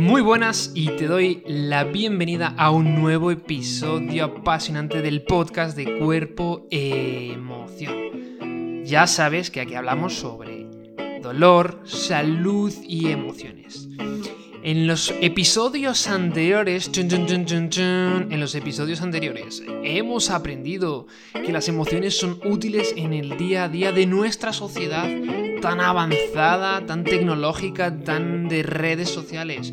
Muy buenas y te doy la bienvenida a un nuevo episodio apasionante del podcast de cuerpo emoción. Ya sabes que aquí hablamos sobre dolor, salud y emociones. En los episodios anteriores, en los episodios anteriores, hemos aprendido que las emociones son útiles en el día a día de nuestra sociedad tan avanzada, tan tecnológica, tan de redes sociales.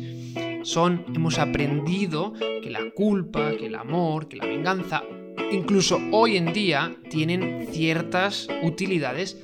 Son, hemos aprendido que la culpa, que el amor, que la venganza, incluso hoy en día, tienen ciertas utilidades,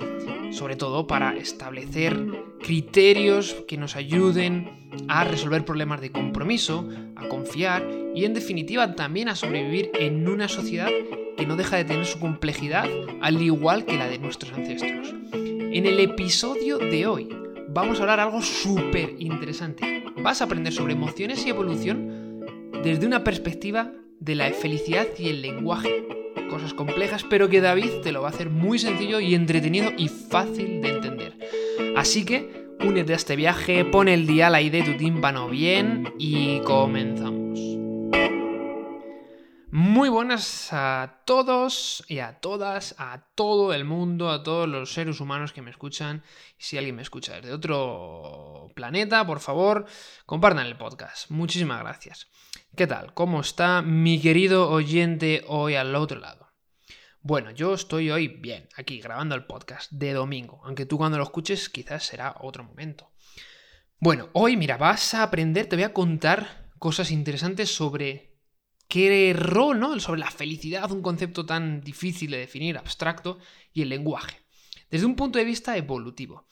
sobre todo para establecer criterios que nos ayuden a resolver problemas de compromiso, a confiar y en definitiva también a sobrevivir en una sociedad que no deja de tener su complejidad al igual que la de nuestros ancestros. En el episodio de hoy vamos a hablar algo súper interesante. Vas a aprender sobre emociones y evolución desde una perspectiva de la felicidad y el lenguaje. Cosas complejas, pero que David te lo va a hacer muy sencillo y entretenido y fácil de entender. Así que únete a este viaje, pon el dial ahí de tu tímpano bien y comenzamos. Muy buenas a todos y a todas, a todo el mundo, a todos los seres humanos que me escuchan. Si alguien me escucha desde otro planeta, por favor, compartan el podcast. Muchísimas gracias. ¿Qué tal? ¿Cómo está mi querido oyente hoy al otro lado? Bueno, yo estoy hoy bien, aquí grabando el podcast de domingo, aunque tú cuando lo escuches quizás será otro momento. Bueno, hoy mira, vas a aprender, te voy a contar cosas interesantes sobre qué rol, ¿no? Sobre la felicidad, un concepto tan difícil de definir, abstracto, y el lenguaje, desde un punto de vista evolutivo.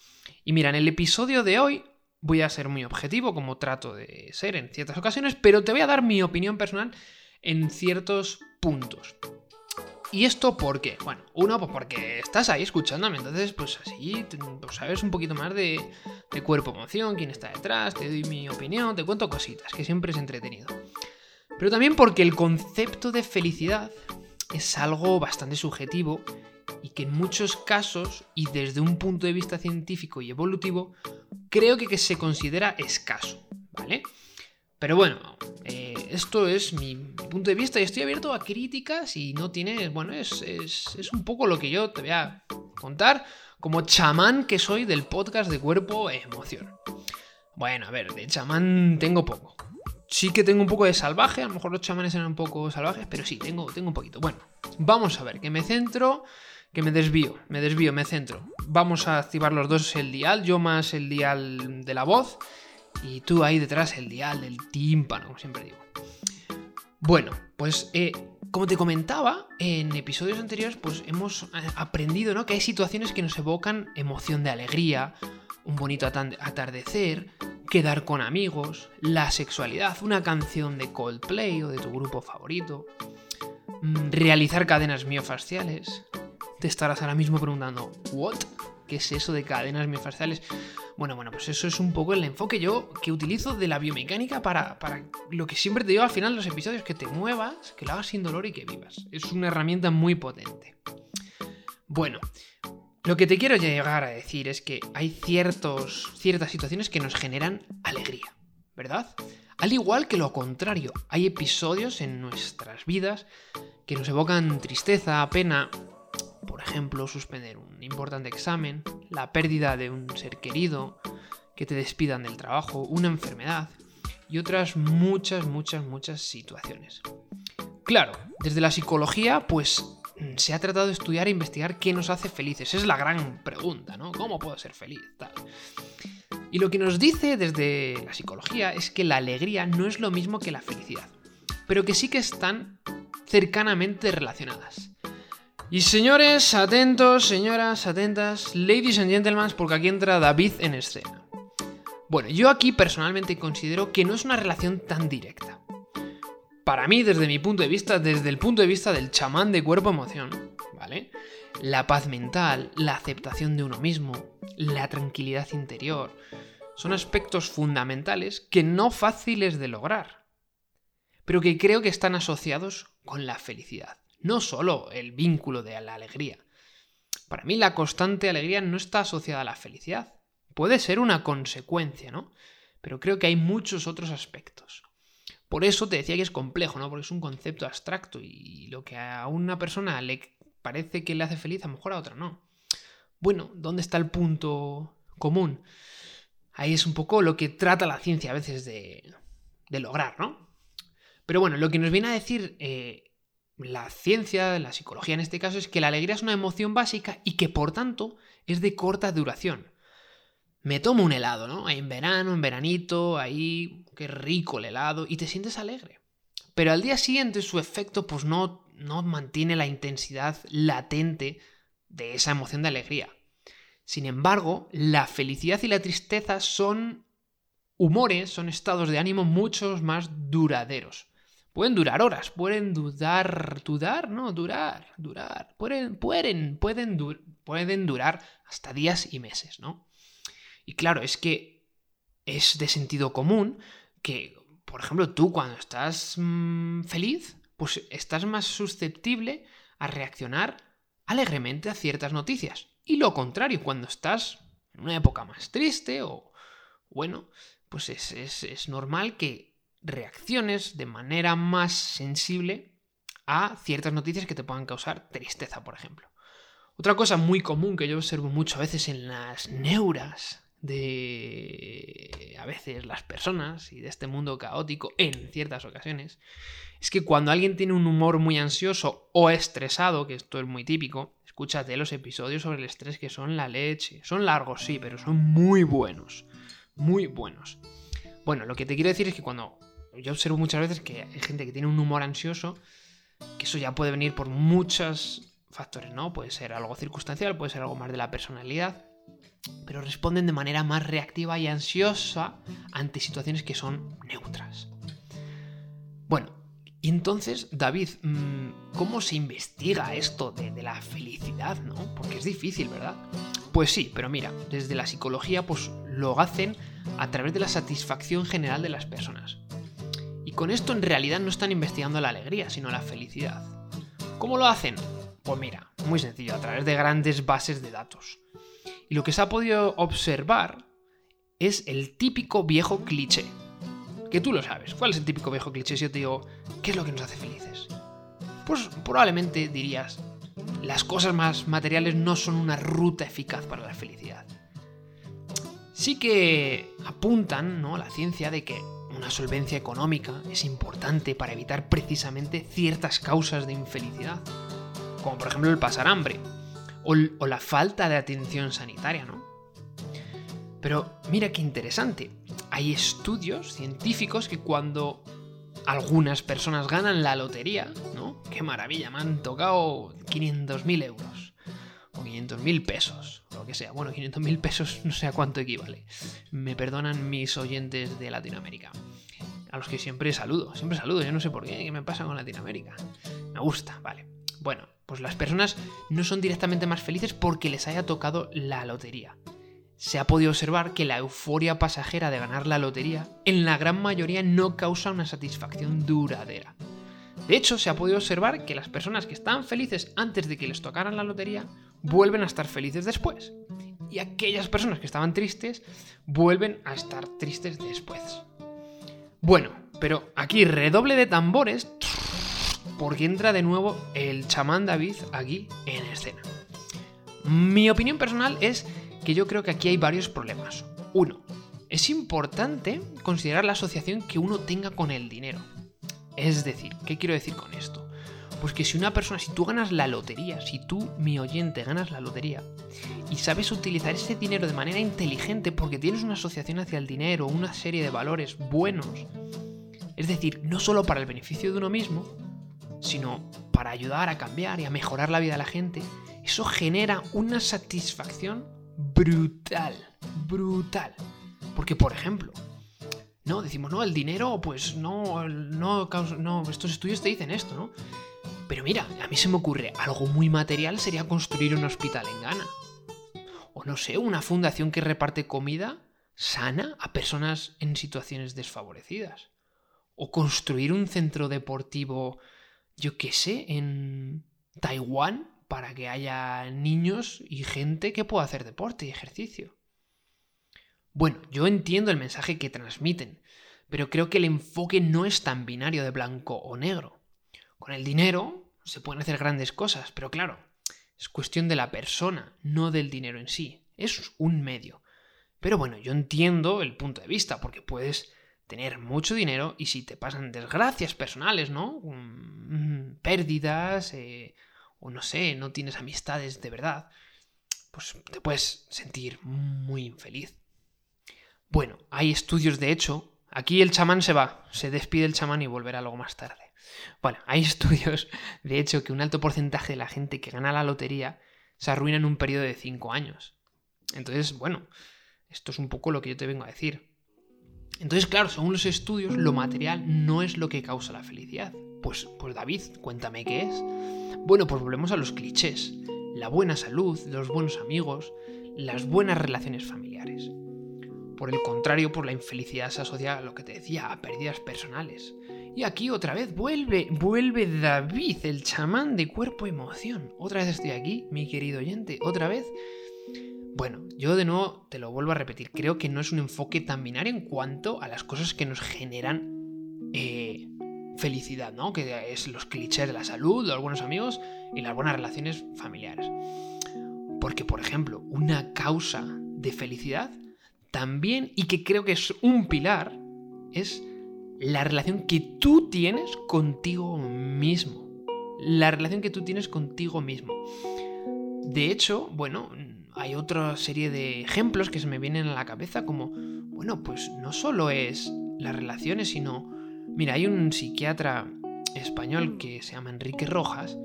Y mira, en el episodio de hoy voy a ser muy objetivo, como trato de ser en ciertas ocasiones, pero te voy a dar mi opinión personal en ciertos puntos. ¿Y esto por qué? Bueno, uno, pues porque estás ahí escuchándome, entonces pues así pues sabes un poquito más de, de cuerpo emoción, quién está detrás, te doy mi opinión, te cuento cositas, que siempre es entretenido. Pero también porque el concepto de felicidad es algo bastante subjetivo y que en muchos casos, y desde un punto de vista científico y evolutivo, creo que, se considera escaso, ¿vale? Pero bueno, eh, esto es mi, punto de vista y estoy abierto a críticas y no tiene, bueno, es, es un poco lo que yo te voy a contar como chamán que soy del podcast de cuerpo emoción. Bueno, a ver, de chamán tengo poco sí que tengo un poco de salvaje, a lo mejor los chamanes eran un poco salvajes, pero sí, tengo, tengo un poquito. Bueno, vamos a ver, que me centro, que me desvío, me desvío, me centro. Vamos a activar los dos el dial, yo más el dial de la voz y tú ahí detrás el dial del tímpano, como siempre digo. Bueno, pues eh, como te comentaba en episodios anteriores, pues hemos eh, aprendido ¿no? que hay situaciones que nos evocan emoción de alegría, un bonito atardecer, quedar con amigos, la sexualidad, una canción de Coldplay o de tu grupo favorito, mm, realizar cadenas miofasciales. Te estarás ahora mismo preguntando, ¿what? ¿Qué es eso de cadenas miofasciales? Bueno, bueno, pues eso es un poco el enfoque yo que utilizo de la biomecánica para, para lo que siempre te digo al final de los episodios, que te muevas, que lo hagas sin dolor y que vivas. Es una herramienta muy potente. Bueno, lo que te quiero llegar a decir es que hay ciertos, ciertas situaciones que nos generan alegría, ¿verdad? Al igual que lo contrario, hay episodios en nuestras vidas que nos evocan tristeza, pena, por ejemplo, suspender un importante examen, la pérdida de un ser querido, que te despidan del trabajo, una enfermedad y otras muchas, muchas, muchas situaciones. Claro, desde la psicología, pues Mm, se ha tratado de estudiar e investigar qué nos hace felices. Es la gran pregunta, ¿no? ¿Cómo puedo ser feliz? Y lo que nos dice desde la psicología es que la alegría no es lo mismo que la felicidad, pero que sí que están cercanamente relacionadas. Y señores, atentos, señoras, atentas, ladies and gentlemen, porque aquí entra David en escena. Bueno, yo aquí personalmente considero que no es una relación tan directa para mí, desde mi punto de vista, desde el punto de vista del chamán de cuerpo-emoción, ¿vale? La paz mental, la aceptación de uno mismo, la tranquilidad interior, son aspectos fundamentales que no fáciles de lograr, pero que creo que están asociados con la felicidad, no solo el vínculo de la alegría. Para mí la constante alegría no está asociada a la felicidad, puede ser una consecuencia, ¿no? pero creo que hay muchos otros aspectos. Por eso te decía que es complejo, ¿no? Porque es un concepto abstracto y lo que a una persona le parece que le hace feliz, a lo mejor a otra no. Bueno, ¿dónde está el punto común? Ahí es un poco lo que trata la ciencia a veces de, lograr, ¿no? Pero bueno, lo que nos viene a decir eh, la ciencia, la psicología en este caso, es que la alegría es una emoción básica y que por tanto es de corta duración. Me tomo un helado, ¿no? En verano, en veranito, ahí, qué rico el helado, y te sientes alegre. Pero al día siguiente su efecto pues no, no mantiene la intensidad latente de esa emoción de alegría. Sin embargo, la felicidad y la tristeza son humores, son estados de ánimo muchos más duraderos. Pueden durar horas, pueden dudar, dudar, no, durar, durar, pueden, pueden, pueden, pueden durar hasta días y meses, ¿no? Y claro, es que es de sentido común que, por ejemplo, tú cuando estás mm, feliz, pues estás más susceptible a reaccionar alegremente a ciertas noticias. Y lo contrario, cuando estás en una época más triste o, bueno, pues es, es normal que reacciones de manera más sensible a ciertas noticias que te puedan causar tristeza, por ejemplo. Otra cosa muy común que yo observo mucho a veces en las neuras de a veces las personas y de este mundo caótico en ciertas ocasiones es que cuando alguien tiene un humor muy ansioso o estresado, que esto es muy típico, escúchate los episodios sobre el estrés que son la leche. Son largos, sí, pero son muy buenos. Muy buenos. Bueno, lo que te quiero decir es que cuando yo observo muchas veces que hay gente que tiene un humor ansioso, que eso ya puede venir por muchos factores, ¿no? Puede ser algo circunstancial, puede ser algo más de la personalidad, pero responden de manera más reactiva y ansiosa ante situaciones que son neutras. Bueno, y entonces, David, mm, ¿cómo se investiga esto de, de, la felicidad, no? Porque es difícil, ¿verdad? Pues sí, pero mira, desde la psicología pues lo hacen a través de la satisfacción general de las personas con esto en realidad no están investigando la alegría, sino la felicidad. ¿Cómo lo hacen? Pues mira, muy sencillo, a través de grandes bases de datos. Y lo que se ha podido observar es el típico viejo cliché. Que tú lo sabes. ¿Cuál es el típico viejo cliché si yo te digo, ¿qué es lo que nos hace felices? Pues probablemente dirías, las cosas más materiales no son una ruta eficaz para la felicidad. Sí que apuntan, ¿no? La ciencia de que una solvencia económica es importante para evitar precisamente ciertas causas de infelicidad, como por ejemplo el pasar hambre o, la falta de atención sanitaria, ¿no? Pero mira qué interesante, hay estudios científicos que cuando algunas personas ganan la lotería, ¿no? Qué maravilla, me han tocado 500.000 euros o 500.000 pesos, que sea. Bueno, 500.000 pesos no sé a cuánto equivale. Me perdonan mis oyentes de Latinoamérica. A los que siempre saludo, siempre saludo, yo no sé por qué, qué me pasa con Latinoamérica. Me gusta, vale. Bueno, pues las personas no son directamente más felices porque les haya tocado la lotería. Se ha podido observar que la euforia pasajera de ganar la lotería en la gran mayoría no causa una satisfacción duradera. De hecho, se ha podido observar que las personas que estaban felices antes de que les tocaran la lotería vuelven a estar felices después. Y aquellas personas que estaban tristes vuelven a estar tristes después. Bueno, pero aquí redoble de tambores porque entra de nuevo el chamán David aquí en escena. Mi opinión personal es que yo creo que aquí hay varios problemas. Uno, es importante considerar la asociación que uno tenga con el dinero. Es decir, ¿qué quiero decir con esto? Pues que si una persona, si tú ganas la lotería, si tú, mi oyente, ganas la lotería y sabes utilizar ese dinero de manera inteligente porque tienes una asociación hacia el dinero, una serie de valores buenos, es decir, no solo para el beneficio de uno mismo, sino para ayudar a cambiar y a mejorar la vida de la gente, eso genera una satisfacción brutal, brutal. Porque, por ejemplo, no, decimos, no, el dinero, pues no, no, no, estos estudios te dicen esto, ¿no? Pero mira, a mí se me ocurre algo muy material sería construir un hospital en Ghana. O no sé, una fundación que reparte comida sana a personas en situaciones desfavorecidas. O construir un centro deportivo, yo qué sé, en Taiwán para que haya niños y gente que pueda hacer deporte y ejercicio. Bueno, yo entiendo el mensaje que transmiten, pero creo que el enfoque no es tan binario de blanco o negro. Con el dinero se pueden hacer grandes cosas, pero claro, es cuestión de la persona, no del dinero en sí. Es un medio. Pero bueno, yo entiendo el punto de vista, porque puedes tener mucho dinero y si te pasan desgracias personales, ¿no? Mm, pérdidas, eh, o no sé, no tienes amistades de verdad, pues te puedes sentir muy infeliz. Bueno, hay estudios de hecho. Aquí el chamán se va, se despide el chamán y volverá luego más tarde. Bueno, hay estudios, de hecho, que un alto porcentaje de la gente que gana la lotería se arruina en un periodo de 5 años. Entonces, bueno, esto es un poco lo que yo te vengo a decir. Entonces, claro, según los estudios, lo material no es lo que causa la felicidad. Pues, pues David, cuéntame qué es. Bueno, pues volvemos a los clichés. La buena salud, los buenos amigos, las buenas relaciones familiares. Por el contrario, por la infelicidad se asocia a lo que te decía, a pérdidas personales. Y aquí otra vez vuelve, vuelve David, el chamán de cuerpo y emoción. Otra vez estoy aquí, mi querido oyente, otra vez bueno, yo de nuevo te lo vuelvo a repetir, creo que no es un enfoque tan binario en cuanto a las cosas que nos generan eh, felicidad, ¿no? Que es los clichés de la salud, los buenos amigos y las buenas relaciones familiares. Porque, por ejemplo, una causa de felicidad también, y que creo que es un pilar, es la relación que tú tienes contigo mismo. La relación que tú tienes contigo mismo. De hecho, bueno, hay otra serie de ejemplos que se me vienen a la cabeza como, bueno, pues no solo es las relaciones, sino, mira, hay un psiquiatra español que se llama Enrique Rojas,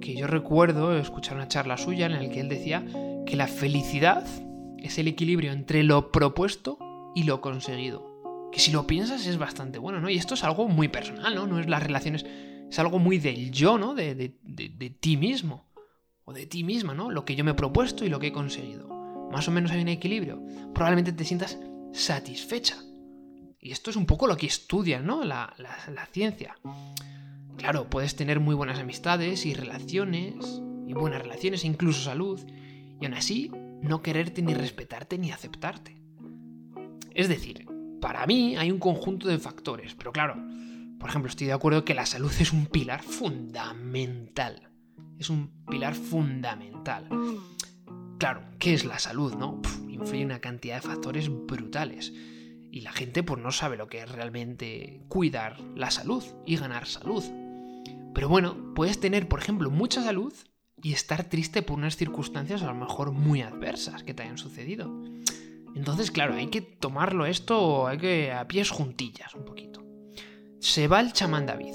que yo recuerdo escuchar una charla suya en la que él decía que la felicidad es el equilibrio entre lo propuesto y lo conseguido. Que si lo piensas es bastante bueno, ¿no? Y esto es algo muy personal, ¿no? No es las relaciones, es algo muy del yo, ¿no? De, de, de ti mismo o de ti misma, ¿no? Lo que yo me he propuesto y lo que he conseguido. Más o menos hay un equilibrio. Probablemente te sientas satisfecha. Y esto es un poco lo que estudia, ¿no? La, la ciencia. Claro, puedes tener muy buenas amistades y relaciones, y buenas relaciones, incluso salud, y aún así no quererte ni respetarte ni aceptarte. Es decir, para mí hay un conjunto de factores, pero claro, por ejemplo, estoy de acuerdo que la salud es un pilar fundamental es un pilar fundamental. Claro, ¿qué es la salud, no? influye una cantidad de factores brutales. Y la gente pues no sabe lo que es realmente cuidar la salud y ganar salud. Pero bueno, puedes tener, por ejemplo, mucha salud y estar triste por unas circunstancias a lo mejor muy adversas que te hayan sucedido. Entonces, claro, hay que tomarlo esto, hay que a pies juntillas un poquito. Se va el chamán David.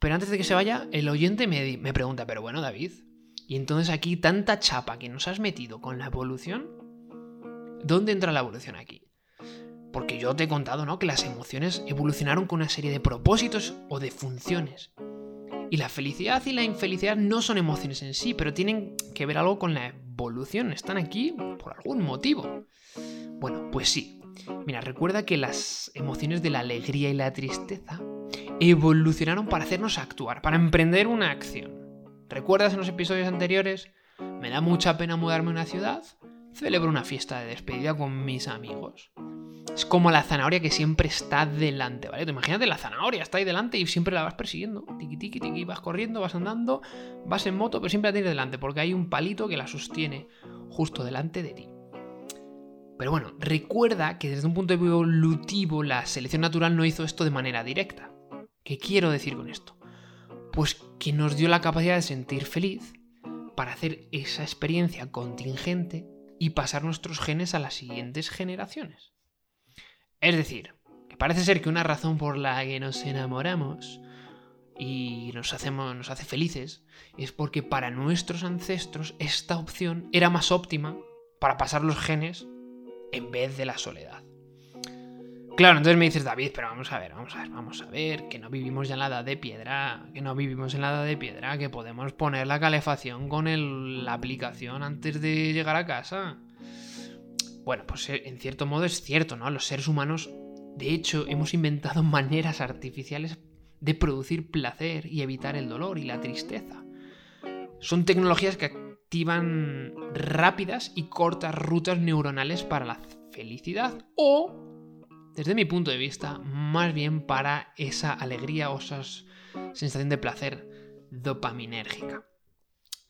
Pero antes de que se vaya, el oyente me, me pregunta, pero bueno, David, y entonces aquí tanta chapa que nos has metido con la evolución, ¿dónde entra la evolución aquí? Porque yo te he contado, ¿no? Que las emociones evolucionaron con una serie de propósitos o de funciones. Y la felicidad y la infelicidad no son emociones en sí, pero tienen que ver algo con la evolución. Están aquí por algún motivo. Bueno, pues sí. Mira, recuerda que las emociones de la alegría y la tristeza evolucionaron para hacernos actuar, para emprender una acción. ¿Recuerdas en los episodios anteriores? Me da mucha pena mudarme a una ciudad, celebro una fiesta de despedida con mis amigos. Es como la zanahoria que siempre está delante, ¿vale? imagínate la zanahoria, está ahí delante y siempre la vas persiguiendo. Tiki tiki tiki, vas corriendo, vas andando, vas en moto, pero siempre la tienes delante porque hay un palito que la sostiene justo delante de ti. Pero bueno, recuerda que desde un punto de vista evolutivo la selección natural no hizo esto de manera directa. ¿Qué quiero decir con esto? Pues que nos dio la capacidad de sentir feliz para hacer esa experiencia contingente y pasar nuestros genes a las siguientes generaciones. Es decir, que parece ser que una razón por la que nos enamoramos y nos, hacemos, nos hace felices es porque para nuestros ancestros esta opción era más óptima para pasar los genes en vez de la soledad. Claro, entonces me dices, David, pero vamos a ver, vamos a ver, vamos a ver, que no vivimos ya en la edad de piedra, que no vivimos en la edad de piedra, que podemos poner la calefacción con la aplicación antes de llegar a casa. Bueno, pues eh, en cierto modo es cierto, ¿no? Los seres humanos, de hecho, hemos inventado maneras artificiales de producir placer y evitar el dolor y la tristeza. Son tecnologías que activan rápidas y cortas rutas neuronales para la felicidad o, desde mi punto de vista, más bien para esa alegría o esa sensación de placer dopaminérgica.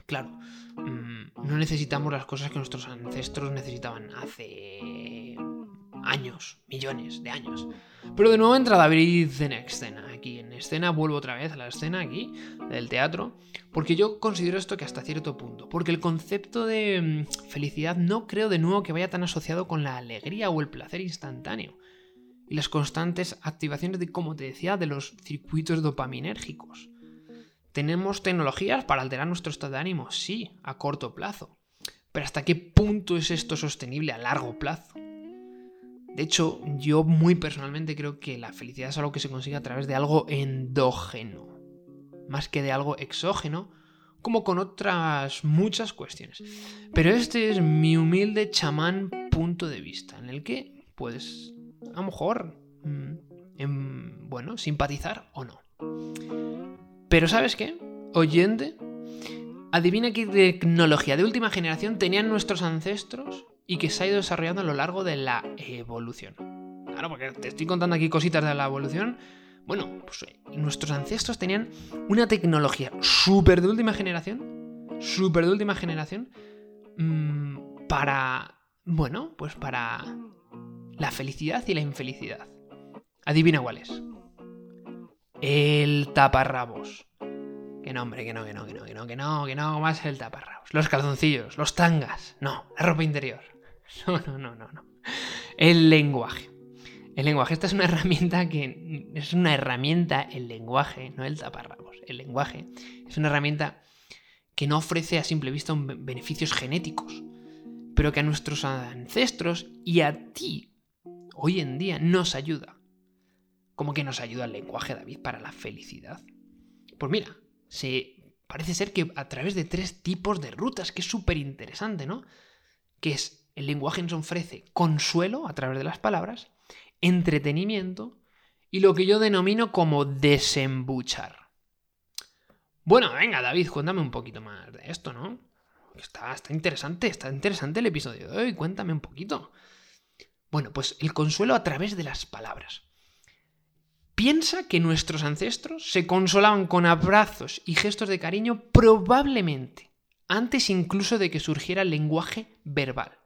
Claro, mm, no necesitamos las cosas que nuestros ancestros necesitaban hace años, millones de años. Pero de nuevo entra David en escena. Aquí en escena vuelvo otra vez a la escena aquí del teatro. Porque yo considero esto que hasta cierto punto. Porque el concepto de mm, felicidad no creo de nuevo que vaya tan asociado con la alegría o el placer instantáneo. Y las constantes activaciones de, como te decía, de los circuitos dopaminérgicos. ¿Tenemos tecnologías para alterar nuestro estado de ánimo? Sí, a corto plazo. Pero ¿hasta qué punto es esto sostenible a largo plazo? De hecho, yo muy personalmente creo que la felicidad es algo que se consigue a través de algo endógeno, más que de algo exógeno, como con otras muchas cuestiones. Pero este es mi humilde chamán punto de vista, en el que puedes, a lo mejor, mm, em, bueno, simpatizar o no. Pero ¿sabes qué? Oyente, adivina qué tecnología de última generación tenían nuestros ancestros y que se ha ido desarrollando a lo largo de la evolución. Claro, porque te estoy contando aquí cositas de la evolución. Bueno, pues eh, nuestros ancestros tenían una tecnología súper de última generación, súper de última generación, mm, para, bueno, pues para la felicidad y la infelicidad. Adivina cuál es. El taparrabos. Que no, hombre, que no, que no, que no, que no, que no, que no, más el taparrabos. Los calzoncillos, los tangas, no, la ropa interior. No, no, no, no, no. El lenguaje. El lenguaje, esta es una herramienta que es una herramienta, el lenguaje, no el taparrabos. El lenguaje es una herramienta que no ofrece a simple vista beneficios genéticos, pero que a nuestros ancestros y a ti hoy en día nos ayuda. ¿Cómo que nos ayuda el lenguaje, David, para la felicidad? Pues mira, se parece ser que a través de tres tipos de rutas, que es súper interesante, ¿no? Que es el lenguaje nos ofrece consuelo a través de las palabras, entretenimiento y lo que yo denomino como desembuchar. Bueno, venga, David, cuéntame un poquito más de esto, ¿no? Está, interesante, está interesante el episodio de hoy, cuéntame un poquito. Bueno, pues el consuelo a través de las palabras. Piensa que nuestros ancestros se consolaban con abrazos y gestos de cariño probablemente antes incluso de que surgiera el lenguaje verbal.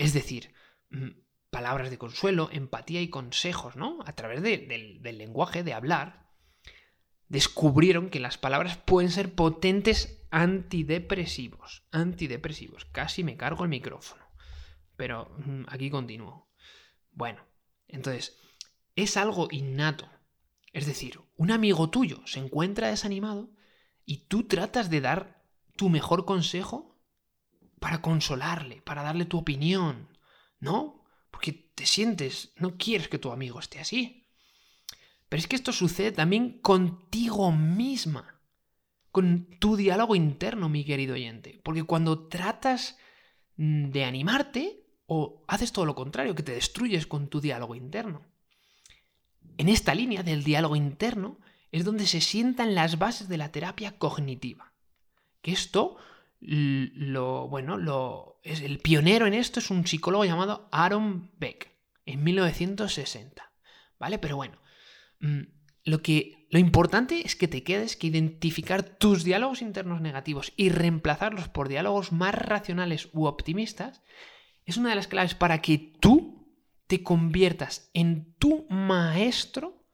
Es decir, mm, palabras de consuelo, empatía y consejos, ¿no? A través del, del lenguaje, de hablar, descubrieron que las palabras pueden ser potentes antidepresivos. Antidepresivos. Casi me cargo el micrófono. Pero mm, aquí continúo. Bueno, entonces, es algo innato. Es decir, un amigo tuyo se encuentra desanimado y tú tratas de dar tu mejor consejo para consolarle, para darle tu opinión, ¿no? Porque te sientes, no quieres que tu amigo esté así. Pero es que esto sucede también contigo misma, con tu diálogo interno, mi querido oyente. Porque cuando tratas de animarte, o haces todo lo contrario, que te destruyes con tu diálogo interno. En esta línea del diálogo interno es donde se sientan las bases de la terapia cognitiva. Que esto lo, bueno, lo, es, el pionero en esto es un psicólogo llamado Aaron Beck, en 1960. ¿Vale? Pero bueno, mm, lo, que, lo importante es que te quedes que identificar tus diálogos internos negativos y reemplazarlos por diálogos más racionales u optimistas es una de las claves para que tú te conviertas en tu maestro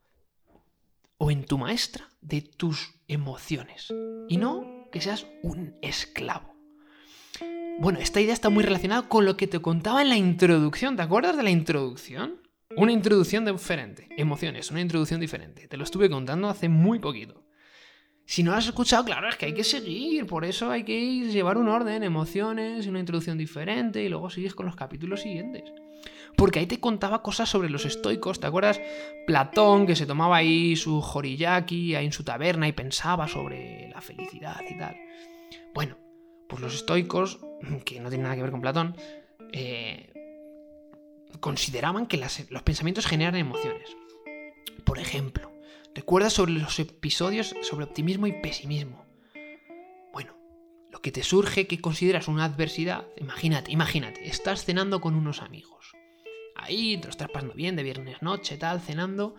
o en tu maestra de tus emociones. Y no que seas un esclavo. Bueno, esta idea está muy relacionada con lo que te contaba en la introducción. ¿Te acuerdas de la introducción? Una introducción diferente. Emociones, una introducción diferente. Te lo estuve contando hace muy poquito. Si no lo has escuchado, claro, es que hay que seguir. Por eso hay que llevar un orden, emociones, una introducción diferente y luego sigues con los capítulos siguientes. Porque ahí te contaba cosas sobre los estoicos. ¿Te acuerdas? Platón, que se tomaba ahí su joriyaki ahí en su taberna y pensaba sobre la felicidad y tal. Bueno, pues los estoicos, que no tienen nada que ver con Platón, eh, consideraban que los pensamientos generan emociones. Por ejemplo, ¿recuerdas sobre los episodios sobre optimismo y pesimismo? Bueno, lo que te surge que consideras una adversidad, imagínate, imagínate, estás cenando con unos amigos. Ahí te lo estás pasando bien de viernes noche, tal, cenando,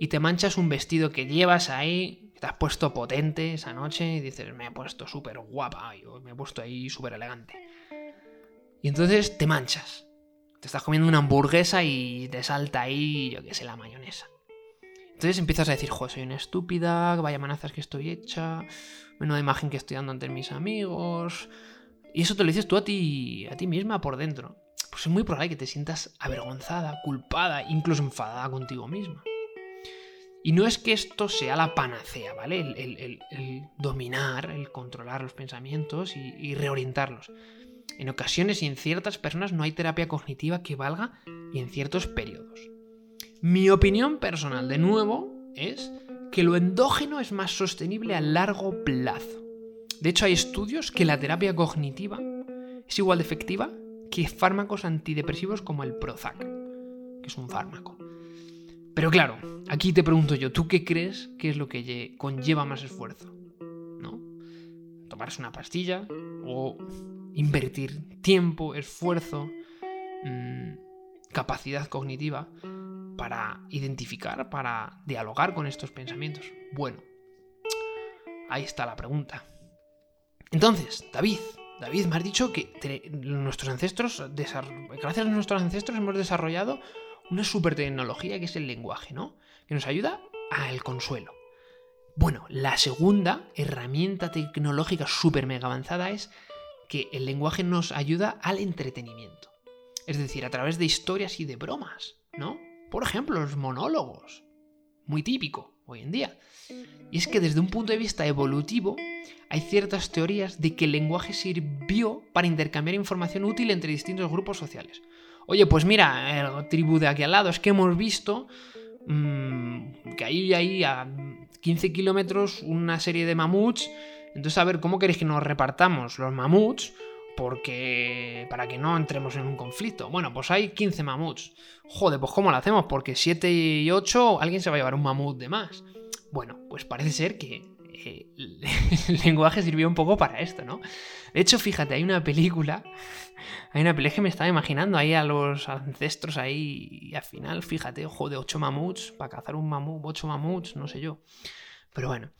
y te manchas un vestido que llevas ahí, te has puesto potente esa noche y dices, me he puesto súper guapa, me he puesto ahí súper elegante. Y entonces te manchas. Te estás comiendo una hamburguesa y te salta ahí, yo qué sé, la mayonesa. Entonces empiezas a decir, joder, soy una estúpida, vaya manazas que estoy hecha, menuda imagen que estoy dando ante mis amigos. Y eso te lo dices tú a ti, a ti misma por dentro. Es muy probable que te sientas avergonzada, culpada, incluso enfadada contigo misma. Y no es que esto sea la panacea, ¿vale? El, dominar, el controlar los pensamientos y, y, reorientarlos. En ocasiones y en ciertas personas no hay terapia cognitiva que valga y en ciertos periodos. Mi opinión personal, de nuevo, es que lo endógeno es más sostenible a largo plazo. De hecho, hay estudios que la terapia cognitiva es igual de efectiva que fármacos antidepresivos como el Prozac, que es un fármaco. Pero claro, aquí te pregunto yo, ¿tú qué crees que es lo que conlleva más esfuerzo? ¿No? ¿Tomarse una pastilla? ¿O invertir tiempo, esfuerzo, mm, capacidad cognitiva para identificar, para dialogar con estos pensamientos? Bueno, ahí está la pregunta. Entonces, David, David, me has dicho que nuestros ancestros, gracias a nuestros ancestros hemos desarrollado una super tecnología que es el lenguaje, ¿no? Que nos ayuda al consuelo. Bueno, la segunda herramienta tecnológica súper mega avanzada es que el lenguaje nos ayuda al entretenimiento. Es decir, a través de historias y de bromas, ¿no? Por ejemplo, los monólogos. Muy típico hoy en día. Y es que desde un punto de vista evolutivo, hay ciertas teorías de que el lenguaje sirvió para intercambiar información útil entre distintos grupos sociales. Oye, pues mira, el tribu de aquí al lado, es que hemos visto mmm, que hay ahí a 15 kilómetros una serie de mamuts. Entonces, a ver, ¿cómo queréis que nos repartamos los mamuts? Porque para que no entremos en un conflicto. Bueno, pues hay 15 mamuts. Joder, pues ¿cómo lo hacemos? Porque 7 y 8 alguien se va a llevar un mamut de más. Bueno, pues parece ser que eh, el lenguaje sirvió un poco para esto, ¿no? De hecho, fíjate, hay una película, hay una película que me estaba imaginando ahí a los ancestros ahí y al final, fíjate, ojo de 8 mamuts, para cazar un mamut, 8 mamuts, no sé yo. Pero bueno,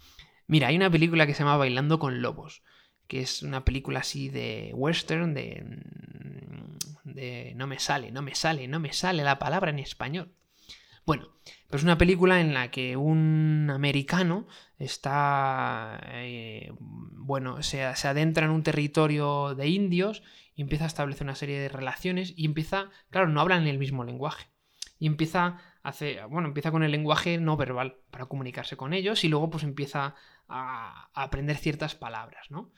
mira, hay una película que se llama Bailando con Lobos que es una película así de western, de, mm, de no me sale, no me sale, no me sale la palabra en español. Bueno, pero es una película en la que un americano está, eh, bueno, se, se, adentra en un territorio de indios y empieza a establecer una serie de relaciones y empieza, claro, no hablan el mismo lenguaje. Y empieza a hacer, bueno, empieza con el lenguaje no verbal para comunicarse con ellos y luego pues empieza a, aprender ciertas palabras, ¿no?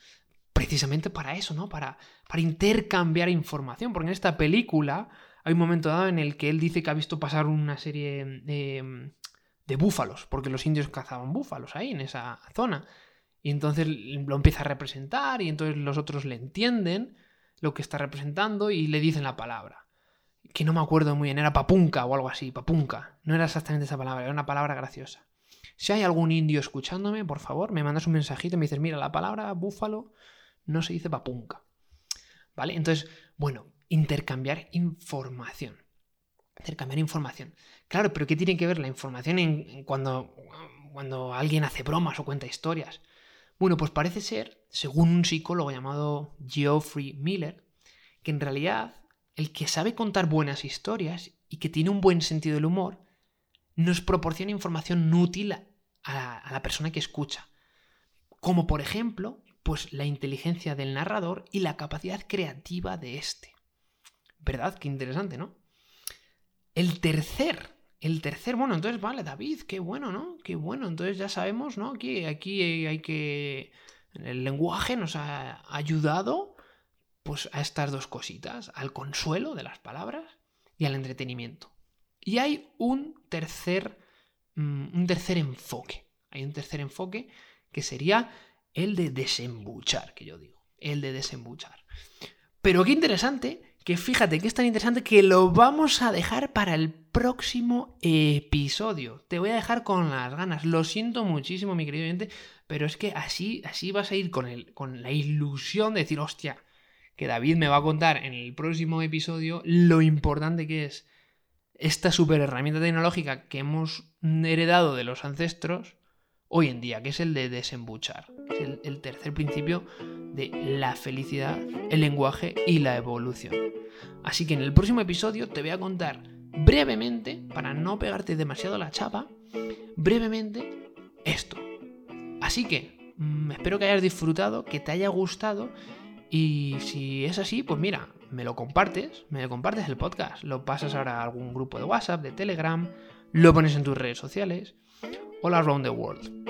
Precisamente para eso, ¿no? Para, para intercambiar información, porque en esta película hay un momento dado en el que él dice que ha visto pasar una serie de, de búfalos, porque los indios cazaban búfalos ahí, en esa zona. Y entonces lo empieza a representar y entonces los otros le entienden lo que está representando y le dicen la palabra. Que no me acuerdo muy bien, era papunca o algo así, papunca. No era exactamente esa palabra, era una palabra graciosa. Si hay algún indio escuchándome, por favor, me mandas un mensajito y me dices, mira, la palabra búfalo no se dice papunca. ¿Vale? Entonces, bueno, intercambiar información. Intercambiar información. Claro, pero ¿qué tiene que ver la información en, cuando, cuando alguien hace bromas o cuenta historias? Bueno, pues parece ser, según un psicólogo llamado Geoffrey Miller, que en realidad el que sabe contar buenas historias y que tiene un buen sentido del humor nos proporciona información útil a, la persona que escucha. Como por ejemplo, pues la inteligencia del narrador y la capacidad creativa de éste. ¿Verdad? Qué interesante, ¿no? El tercer, el tercer, bueno, entonces, vale, David, qué bueno, ¿no? Qué bueno, entonces ya sabemos, ¿no? Aquí, aquí hay que... El lenguaje nos ha ayudado pues a estas dos cositas, al consuelo de las palabras y al entretenimiento. Y hay un tercer, mm, un tercer enfoque. Hay un tercer enfoque que sería el de desembuchar, que yo digo. El de desembuchar. Pero qué interesante que fíjate que es tan interesante que lo vamos a dejar para el próximo episodio. Te voy a dejar con las ganas. Lo siento muchísimo, mi querido oyente, pero es que así, así vas a ir con, el, con la ilusión de decir, hostia, que David me va a contar en el próximo episodio lo importante que es esta super herramienta tecnológica que hemos heredado de los ancestros hoy en día, que es el de desembuchar. Es el, tercer principio de la felicidad, el lenguaje y la evolución. Así que en el próximo episodio te voy a contar brevemente, para no pegarte demasiado la chapa, brevemente esto. Así que mm, espero que hayas disfrutado, que te haya gustado y si es así, pues mira, me lo compartes, me compartes el podcast, lo pasas ahora a algún grupo de WhatsApp, de Telegram, lo pones en tus redes sociales All Around the World.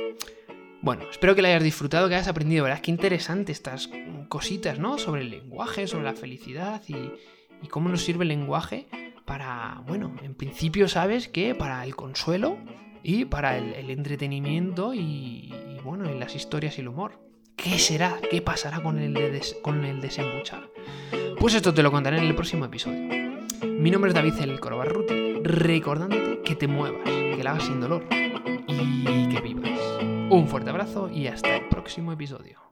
Bueno, espero que lo hayas disfrutado, que hayas aprendido. Verás qué interesante estas cositas, ¿no? Sobre el lenguaje, sobre la felicidad y, cómo nos sirve el lenguaje para, bueno, en principio sabes que para el consuelo y para el, entretenimiento y, bueno, en las historias y el humor. ¿Qué será? ¿Qué pasará con el, con el desembuchar? Pues esto te lo contaré en el próximo episodio. Mi nombre es David El Corobarruti, recordándote que te muevas, que la hagas sin dolor y que vivas. Un fuerte abrazo y hasta el próximo episodio.